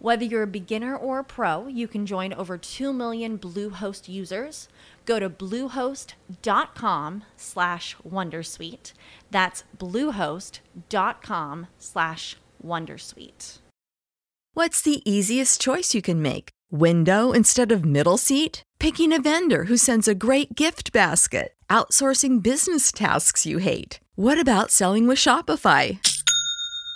Whether you're a beginner or a pro, you can join over 2 million Bluehost users. Go to bluehost.com slash wondersuite. That's bluehost.com slash wondersuite. What's the easiest choice you can make? Window instead of middle seat? Picking a vendor who sends a great gift basket? Outsourcing business tasks you hate? What about selling with Shopify?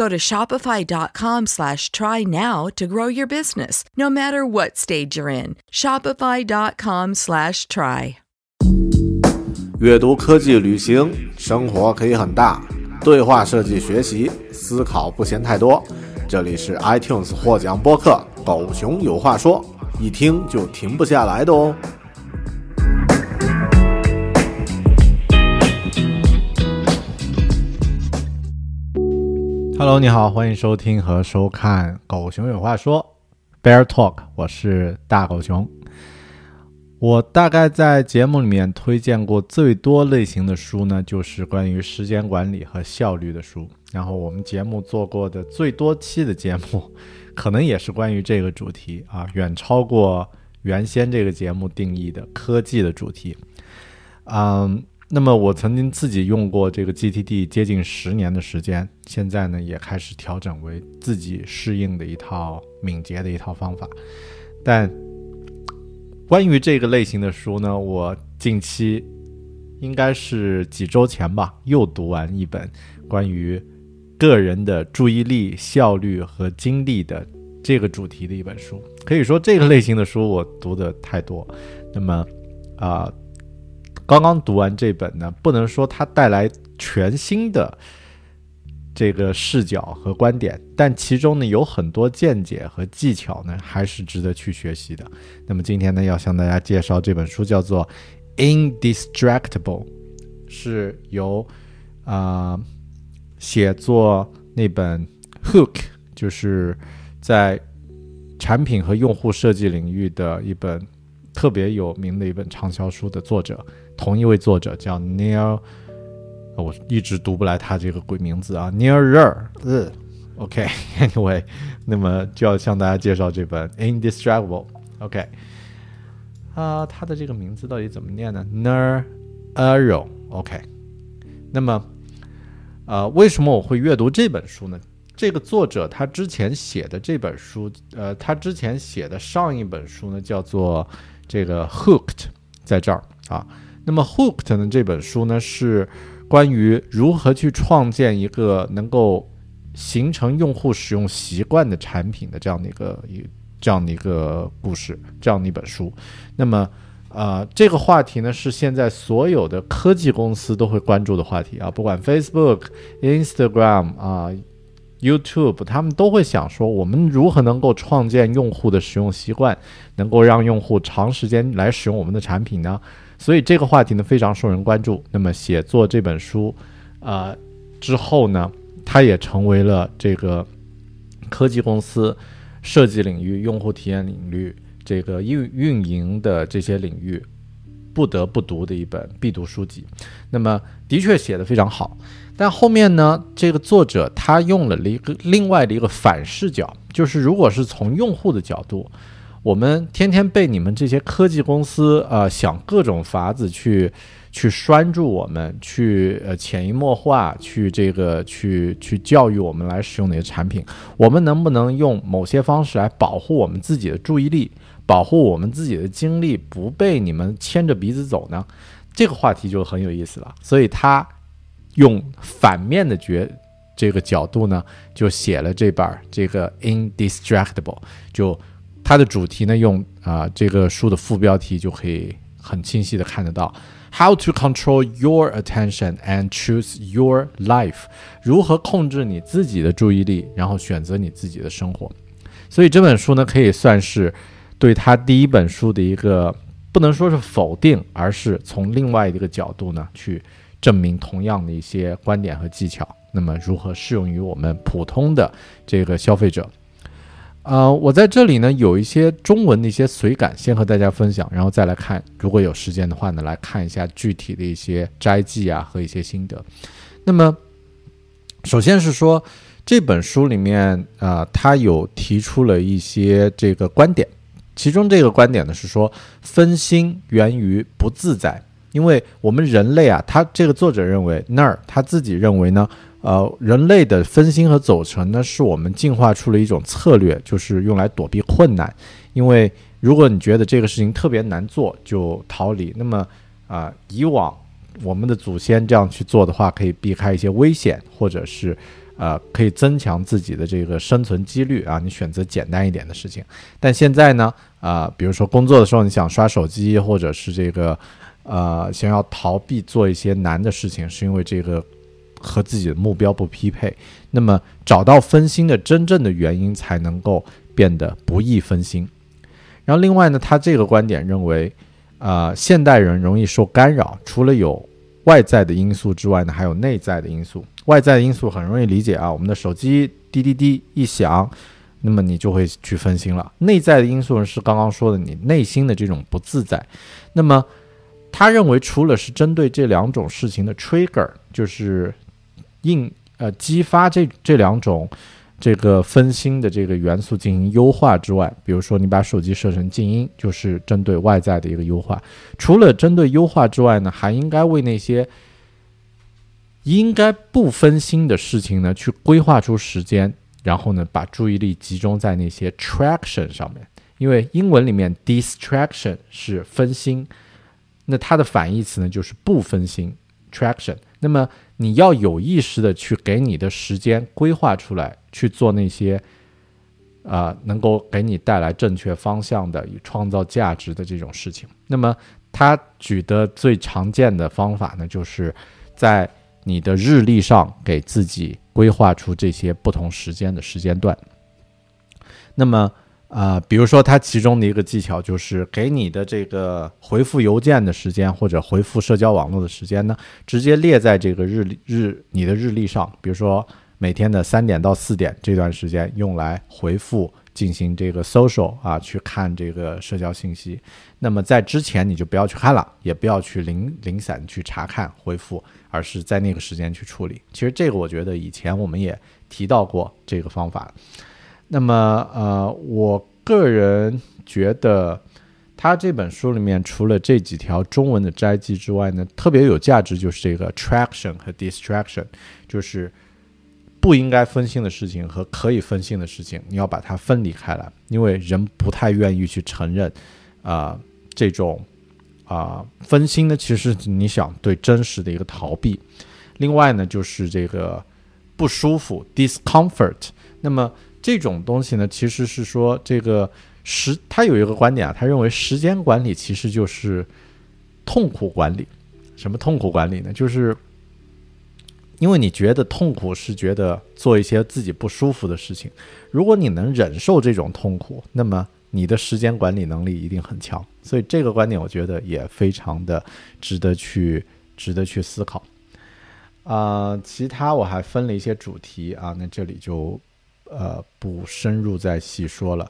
Go to shopify.com slash try now to grow your business, no matter what stage you're in. Shopify.com slash try. 阅读、科技、旅行，生活可以很大。对话设计、学习、思考不嫌太多。这里是 iTunes 获奖播客《狗熊有话说》，一听就停不下来的哦。 Hello，你好，欢迎收听和收看《狗熊有话说》Bear Talk，我是大狗熊。我大概在节目里面推荐过最多类型的书呢，就是关于时间管理和效率的书。然后我们节目做过的最多期的节目，可能也是关于这个主题啊，远超过原先这个节目定义的科技的主题。嗯，那么我曾经自己用过这个 GTD 接近十年的时间，现在呢也开始调整为自己适应的一套敏捷的一套方法。但关于这个类型的书呢，我近期应该是几周前吧，又读完一本关于个人的注意力、效率和精力的这个主题的一本书。可以说，这个类型的书我读的太多。那么，啊、刚刚读完这本呢，不能说它带来全新的这个视角和观点，但其中呢有很多见解和技巧呢，还是值得去学习的。那么今天呢，要向大家介绍这本书，叫做《Indistractable》，是由啊、写作那本 Hook，就是在产品和用户设计领域的一本特别有名的一本畅销书的作者，同一位作者叫 Neil，呃我一直读不来他这个鬼名字啊，Neil Rer，呃，OK，Anyway，、那么就要向大家介绍这本 Indestructible》，OK，、啊，他的这个名字到底怎么念呢？Ner Ero，OK，、那么，呃，为什么我会阅读这本书呢？这个作者他之前写的这本书，呃，他之前写的上一本书呢，叫做这个 Hooked，在这儿啊。那么 Hooked 呢这本书呢是关于如何去创建一个能够形成用户使用习惯的产品的这样的一个一这样的一个故事，这样的一本书。那么，呃，这个话题呢是现在所有的科技公司都会关注的话题啊，不管 Facebook、Instagram 啊、YouTube，他们都会想说，我们如何能够创建用户的使用习惯，能够让用户长时间来使用我们的产品呢？所以这个话题呢非常受人关注。那么写作这本书，呃之后呢，它也成为了这个科技公司设计领域、用户体验领域、这个运运营的这些领域不得不读的一本必读书籍。那么的确写得非常好，但后面呢，这个作者他用了一个另外的一个反视角，就是如果是从用户的角度，我们天天被你们这些科技公司呃想各种法子去。去拴住我们，去呃潜移默化，去这个去去教育我们来使用哪些产品，我们能不能用某些方式来保护我们自己的注意力，保护我们自己的精力不被你们牵着鼻子走呢？这个话题就很有意思了。所以他用反面的角这个角度呢，就写了这本这个 Indistractable，就它的主题呢，用啊这个书的副标题就可以很清晰的看得到。How to control your attention and choose your life？如何控制你自己的注意力，然后选择你自己的生活？所以这本书呢，可以算是对他第一本书的一个不能说是否定，而是从另外一个角度呢去证明同样的一些观点和技巧。那么如何适用于我们普通的这个消费者？呃，我在这里呢有一些中文的一些随感，先和大家分享，然后再来看，如果有时间的话呢，来看一下具体的一些摘记啊和一些心得。那么，首先是说这本书里面啊，他有提出了一些这个观点，其中这个观点呢是说分心源于不自在，因为我们人类啊，他这个作者认为那儿他自己认为呢。呃，人类的分心和走神呢，是我们进化出了一种策略，就是用来躲避困难。因为如果你觉得这个事情特别难做，就逃离。那么，啊，以往我们的祖先这样去做的话，可以避开一些危险，或者是，呃，可以增强自己的这个生存几率啊。你选择简单一点的事情。但现在呢，啊，比如说工作的时候，你想刷手机，或者是这个，呃，想要逃避做一些难的事情，是因为这个。和自己的目标不匹配，那么找到分心的真正的原因，才能够变得不易分心。然后另外呢，他这个观点认为，啊，现代人容易受干扰，除了有外在的因素之外呢，还有内在的因素。外在的因素很容易理解啊，我们的手机滴滴滴一响，那么你就会去分心了。内在的因素，是刚刚说的你内心的这种不自在。那么他认为，除了是针对这两种事情的 trigger，就是应呃激发这这两种这个分心的这个元素进行优化之外，比如说你把手机设成静音，就是针对外在的一个优化。除了针对优化之外呢，还应该为那些应该不分心的事情呢去规划出时间，然后呢把注意力集中在那些 traction 上面。因为英文里面 distraction 是分心，那它的反义词呢就是不分心 traction。那么你要有意识的去给你的时间规划出来，去做那些，啊，能够给你带来正确方向的、创造价值的这种事情。那么他举的最常见的方法呢，就是在你的日历上给自己规划出这些不同时间的时间段。那么。啊，比如说，他其中的一个技巧就是给你的这个回复邮件的时间或者回复社交网络的时间呢，直接列在这个日历日你的日历上。比如说，每天的三点到四点这段时间用来回复进行这个 social 啊，去看这个社交信息。那么在之前你就不要去看了，也不要去零零散去查看回复，而是在那个时间去处理。其实这个我觉得以前我们也提到过这个方法。那么，呃，我个人觉得，他这本书里面除了这几条中文的摘记之外呢，特别有价值就是这个 traction 和 distraction，就是不应该分心的事情和可以分心的事情，你要把它分离开来，因为人不太愿意去承认，啊，这种啊分心呢，其实你想对真实的一个逃避。另外呢，就是这个不舒服 discomfort，那么。这种东西呢，其实是说这个时，他有一个观点啊，他认为时间管理其实就是痛苦管理。什么痛苦管理呢？就是因为你觉得痛苦是觉得做一些自己不舒服的事情，如果你能忍受这种痛苦，那么你的时间管理能力一定很强。所以这个观点我觉得也非常的值得去值得去思考。啊，其他我还分了一些主题啊，那这里就。呃，不深入再细说了，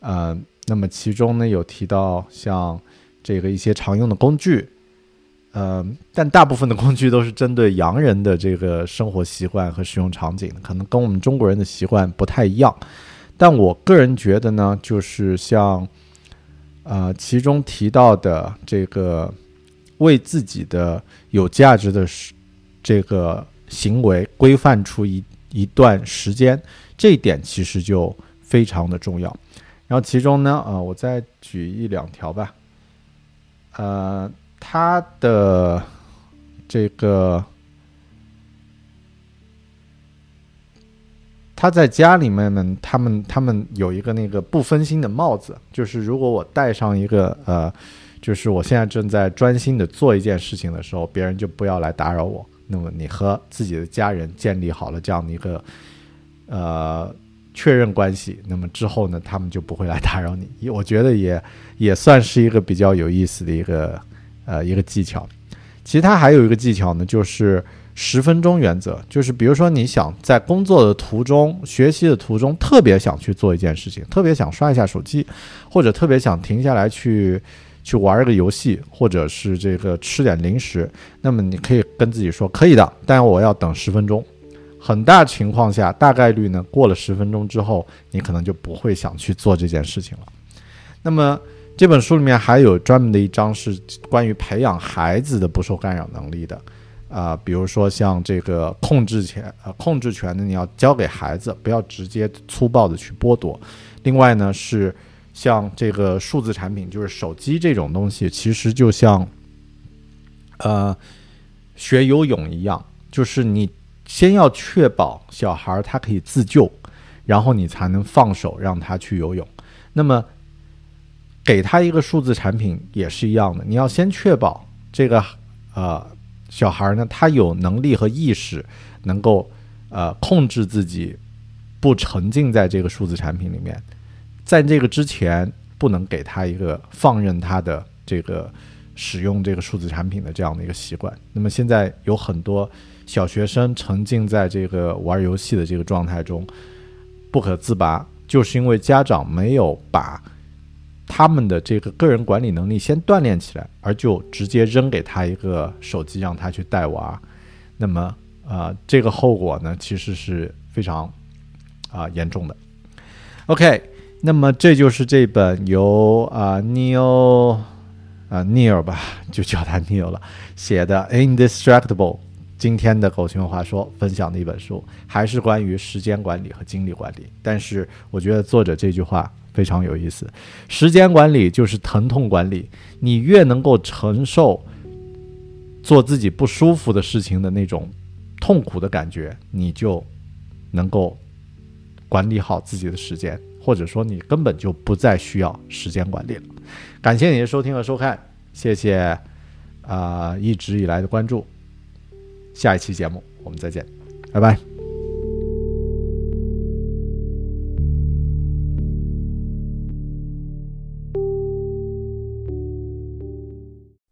呃，那么其中呢有提到像这个一些常用的工具，呃，但大部分的工具都是针对洋人的这个生活习惯和使用场景，可能跟我们中国人的习惯不太一样。但我个人觉得呢，就是像，呃，其中提到的这个为自己的有价值的这个行为规范出一一段时间，这一点其实就非常的重要。然后其中呢，呃，我再举一两条吧。呃，他的这个他在家里面呢，他们他们有一个那个不分心的帽子，就是如果我戴上一个呃，就是我现在正在专心的做一件事情的时候，别人就不要来打扰我。那么你和自己的家人建立好了这样的一个呃确认关系，那么之后呢，他们就不会来打扰你。我觉得也。也算是一个比较有意思的一个呃一个技巧。其他还有一个技巧呢，就是十分钟原则。就是比如说你想在工作的途中、学习的途中，特别想去做一件事情，特别想刷一下手机，或者特别想停下来去去玩一个游戏，或者是这个吃点零食，那么你可以跟自己说可以的，但我要等十分钟。很大情况下，大概率呢，过了十分钟之后，你可能就不会想去做这件事情了。那么。这本书里面还有专门的一章是关于培养孩子的不受干扰能力的，啊，比如说像这个控制权，呃，控制权呢，你要交给孩子，不要直接粗暴的去剥夺。另外呢，是像这个数字产品，就是手机这种东西，其实就像，呃，学游泳一样，就是你先要确保小孩他可以自救，然后你才能放手让他去游泳。那么。给他一个数字产品也是一样的，你要先确保这个呃小孩呢，他有能力和意识，能够呃控制自己，不沉浸在这个数字产品里面。在这个之前，不能给他一个放任他的这个使用这个数字产品的这样的一个习惯。那么现在有很多小学生沉浸在这个玩游戏的这个状态中不可自拔，就是因为家长没有把。他们的这个个人管理能力先锻炼起来，而就直接扔给他一个手机让他去带娃，那么啊，这个后果呢其实是非常啊严重的。OK，那么这就是这本由啊 Neil 啊 Neil 吧，就叫他 Neil 了写的《Indestructible》今天的狗熊话说分享的一本书，还是关于时间管理和精力管理。但是我觉得作者这句话。非常有意思，时间管理就是疼痛管理。你越能够承受做自己不舒服的事情的那种痛苦的感觉，你就能够管理好自己的时间，或者说你根本就不再需要时间管理了。感谢你的收听和收看，谢谢啊一直以来的关注。下一期节目我们再见，拜拜。